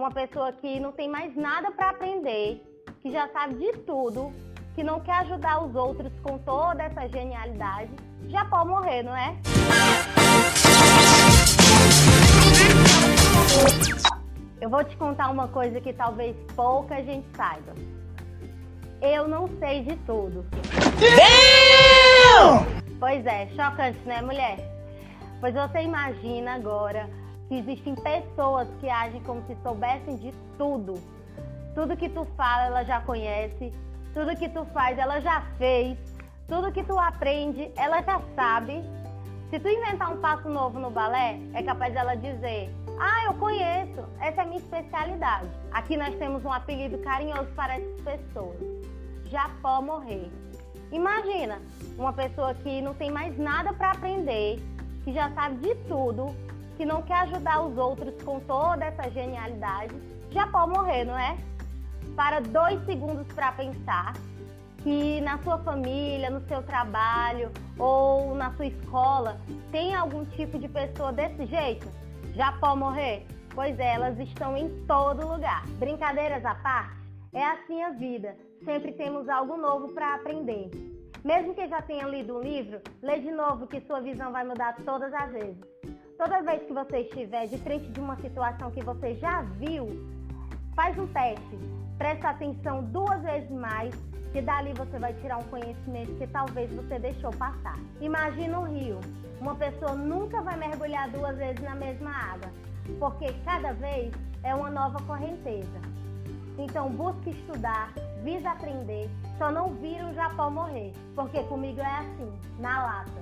uma pessoa que não tem mais nada para aprender, que já sabe de tudo, que não quer ajudar os outros com toda essa genialidade, já pode morrer, não é? Eu vou te contar uma coisa que talvez pouca gente saiba. Eu não sei de tudo. Pois é, chocante, né, mulher? Pois você imagina agora que existem pessoas que agem como se soubessem de tudo. Tudo que tu fala, ela já conhece. Tudo que tu faz, ela já fez. Tudo que tu aprende, ela já sabe. Se tu inventar um passo novo no balé, é capaz dela dizer: Ah, eu conheço, essa é a minha especialidade. Aqui nós temos um apelido carinhoso para essas pessoas: Japó morrer. Imagina uma pessoa que não tem mais nada para aprender, que já sabe de tudo, que não quer ajudar os outros com toda essa genialidade, já pode morrer, não é? Para dois segundos para pensar que na sua família, no seu trabalho ou na sua escola tem algum tipo de pessoa desse jeito? Já pode morrer? Pois é, elas estão em todo lugar. Brincadeiras à parte, é assim a vida. Sempre temos algo novo para aprender. Mesmo que já tenha lido um livro, lê de novo que sua visão vai mudar todas as vezes. Toda vez que você estiver de frente de uma situação que você já viu, faz um teste. Presta atenção duas vezes mais, que dali você vai tirar um conhecimento que talvez você deixou passar. Imagina um rio. Uma pessoa nunca vai mergulhar duas vezes na mesma água, porque cada vez é uma nova correnteza. Então busque estudar, visa aprender, só não vira um Japão morrer, porque comigo é assim, na lata.